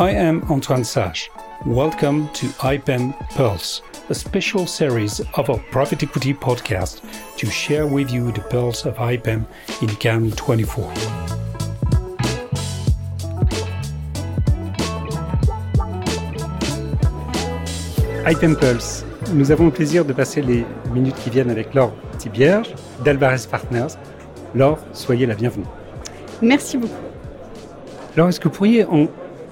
I am Antoine Sage. Welcome to IPEM Pulse, a special series of our private equity podcast to share with you the pulse of IPEM in Cannes 24. IPEM Pulse, nous avons le plaisir de passer les minutes qui viennent avec Laure Thibierge d'Alvarez Partners. Laure, soyez la bienvenue. Merci beaucoup. Alors, est-ce que vous pourriez en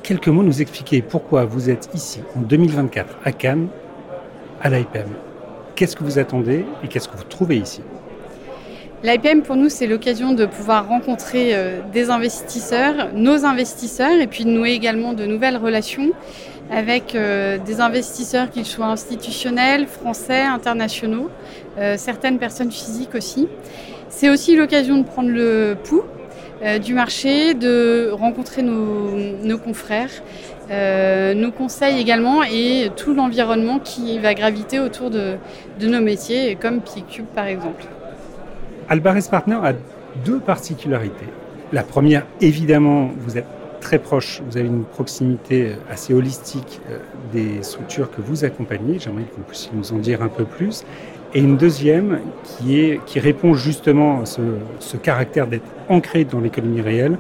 quelques mots nous expliquer pourquoi vous êtes ici en 2024 à Cannes, à l'IPM Qu'est-ce que vous attendez et qu'est-ce que vous trouvez ici? L'IPM pour nous c'est l'occasion de pouvoir rencontrer euh, des investisseurs, nos investisseurs et puis de nouer également de nouvelles relations avec euh, des investisseurs qu'ils soient institutionnels, français, internationaux, euh, certaines personnes physiques aussi. C'est aussi l'occasion de prendre le pouls euh, du marché, de rencontrer nos, confrères, euh, nos conseils également et tout l'environnement qui va graviter autour de, nos métiers, comme PICUB par exemple. Albares Partner a deux particularités. La première, évidemment, vous êtes très proche, vous avez une proximité assez holistique euh, des structures que vous accompagnez. J'aimerais que vous puissiez nous en dire un peu plus. Et une deuxième qui, répond justement à ce, ce caractère d'être ancré dans l'économie réelle.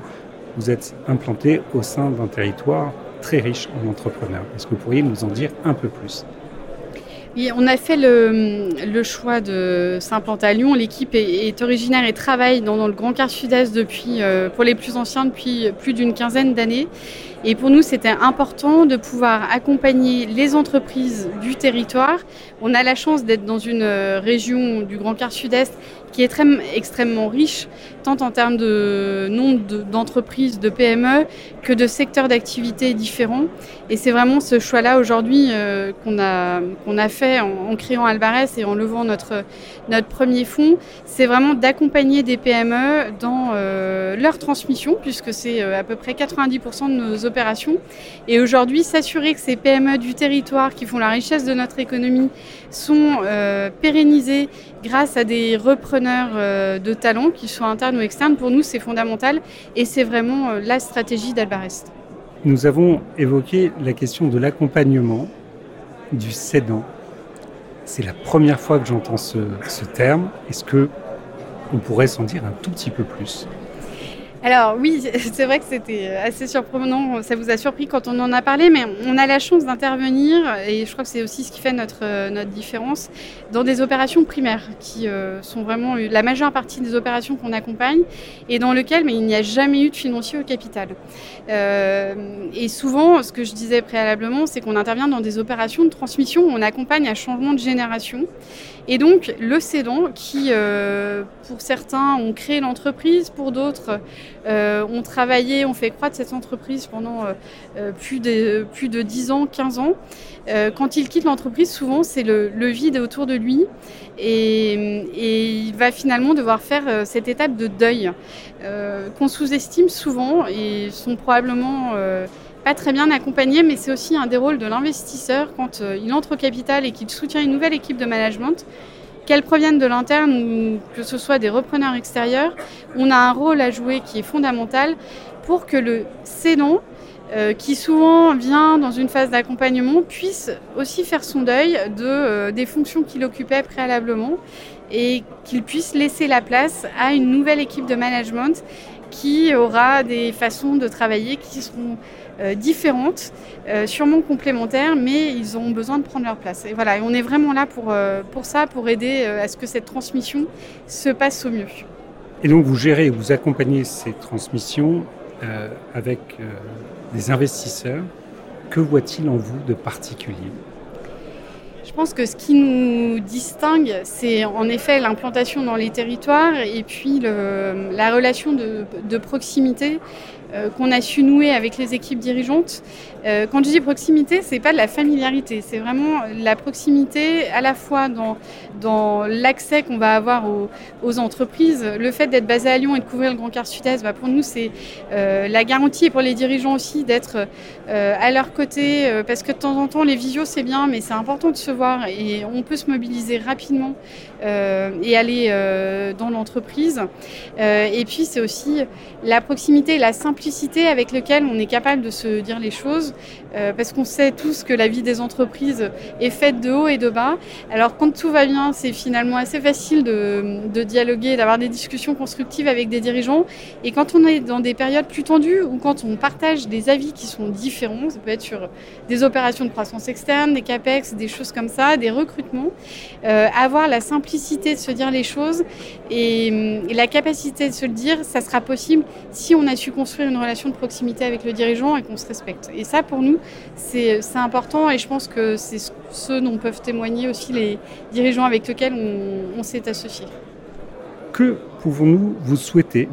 Vous êtes implanté au sein d'un territoire très riche en entrepreneurs. Est-ce que vous pourriez nous en dire un peu plus? On a fait le, choix de s'implanter à Lyon. L'équipe est, originaire et travaille dans, le Grand Quart Sud-Est depuis, euh, pour les plus anciens, depuis plus d'une quinzaine d'années. Et pour nous, c'était important de pouvoir accompagner les entreprises du territoire. On a la chance d'être dans une euh, région du Grand Quart Sud-Est qui est extrêmement riche, tant en termes de nombre d'entreprises, de, PME, que de secteurs d'activité différents. Et c'est vraiment ce choix-là aujourd'hui euh, qu'on a, a fait en, créant Albarès et en levant notre, notre premier fonds. C'est vraiment d'accompagner des PME dans euh, leur transmission, puisque c'est euh, à peu près 90% de nos opérations. Et aujourd'hui, s'assurer que ces PME du territoire qui font la richesse de notre économie sont pérennisées grâce à des repreneurs euh, de talents, qu'ils soient internes ou externes, pour nous c'est fondamental et c'est vraiment euh, la stratégie d'Albarest. Nous avons évoqué la question de l'accompagnement du cédant. C'est la première fois que j'entends ce, ce terme. Est-ce que on pourrait s'en dire un tout petit peu plus? Alors oui, c'est vrai que c'était assez surprenant, ça vous a surpris quand on en a parlé, mais on a la chance d'intervenir, et je crois que c'est aussi ce qui fait notre, notre différence, dans des opérations primaires, qui euh, sont vraiment la majeure partie des opérations qu'on accompagne, et dans lesquelles mais il n'y a jamais eu de financier au capital. Euh, et souvent, ce que je disais préalablement, c'est qu'on intervient dans des opérations de transmission on accompagne à changement de génération. Et donc, le cédant, qui, euh, pour certains, ont créé l'entreprise, pour d'autres, euh, ont travaillé, ont fait croître cette entreprise pendant euh, plus, de, plus de 10 ans, 15 ans, quand il quitte l'entreprise, souvent, c'est le, vide autour de lui. Et, il va finalement devoir faire cette étape de deuil qu'on sous-estime souvent et sont probablement pas très bien accompagné, mais c'est aussi un des rôles de l'investisseur quand euh, il entre au capital et qu'il soutient une nouvelle équipe de management, qu'elle provienne de l'interne ou que ce soit des repreneurs extérieurs. On a un rôle à jouer qui est fondamental pour que le cédant, euh, qui souvent vient dans une phase d'accompagnement, puisse aussi faire son deuil de, euh, des fonctions qu'il occupait préalablement et qu'il puisse laisser la place à une nouvelle équipe de management qui aura des façons de travailler qui seront euh, différentes, euh, sûrement complémentaires, mais ils ont besoin de prendre leur place. Et voilà, on est vraiment là pour, euh, pour ça, pour aider à ce que cette transmission se passe au mieux. Et donc vous gérez, vous accompagnez ces transmissions avec des investisseurs. Que voit-il en vous de particulier? Je pense que ce qui nous distingue, c'est en effet l'implantation dans les territoires et puis la relation de, proximité euh, qu'on a su nouer avec les équipes dirigeantes. Euh, quand je dis proximité, c'est pas de la familiarité, c'est vraiment la proximité à la fois dans, dans l'accès qu'on va avoir aux, entreprises. Le fait d'être basé à Lyon et de couvrir le Grand Quart Sud-Est, bah, pour nous, c'est euh, la garantie et pour les dirigeants aussi d'être à leur côté, parce que de temps en temps, les visios, c'est bien, mais c'est important de se et on peut se mobiliser rapidement et aller dans l'entreprise. et puis c'est aussi la proximité la simplicité avec laquelle on est capable de se dire les choses, parce qu'on sait tous que la vie des entreprises est faite de haut et de bas. Alors quand tout va bien, c'est finalement assez facile de, dialoguer, d'avoir des discussions constructives avec des dirigeants. Et quand on est dans des périodes plus tendues ou quand on partage des avis qui sont différents, ça peut être sur des opérations de croissance externe, des capex, des choses comme ça, des recrutements, euh, avoir la simplicité de se dire les choses et, la capacité de se le dire, ça sera possible si on a su construire une relation de proximité avec le dirigeant et qu'on se respecte. Et ça, pour nous, c'est important et je pense que c'est ce dont peuvent témoigner aussi les dirigeants avec lesquels on, on s'est associé. Que pouvons-nous vous souhaiter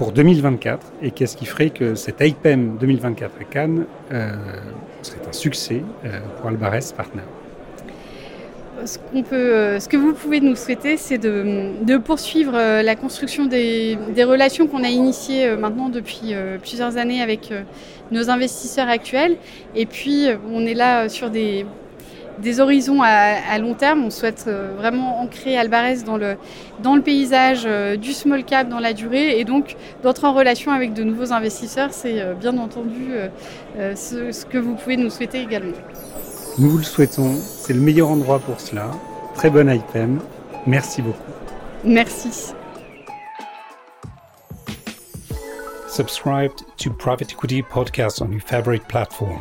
pour 2024 et qu'est-ce qui ferait que cet IPEM 2024 à Cannes euh, serait un succès euh, pour Alvarez Partner euh, ce que vous pouvez nous souhaiter, c'est de, poursuivre la construction des, relations qu'on a initiées maintenant depuis plusieurs années avec nos investisseurs actuels. Et puis, on est là sur des horizons à, long terme. On souhaite euh, vraiment ancrer Alvarez dans le, paysage euh, du small cap dans la durée et donc d'entrer en relation avec de nouveaux investisseurs. C'est euh, bien entendu ce, que vous pouvez nous souhaiter également. Nous vous le souhaitons. C'est le meilleur endroit pour cela. Très bon item. Merci beaucoup. Merci. Subscribe to Private Equity Podcast on your favorite platform.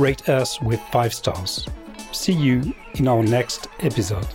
Rate us with five stars. See you in our next episode.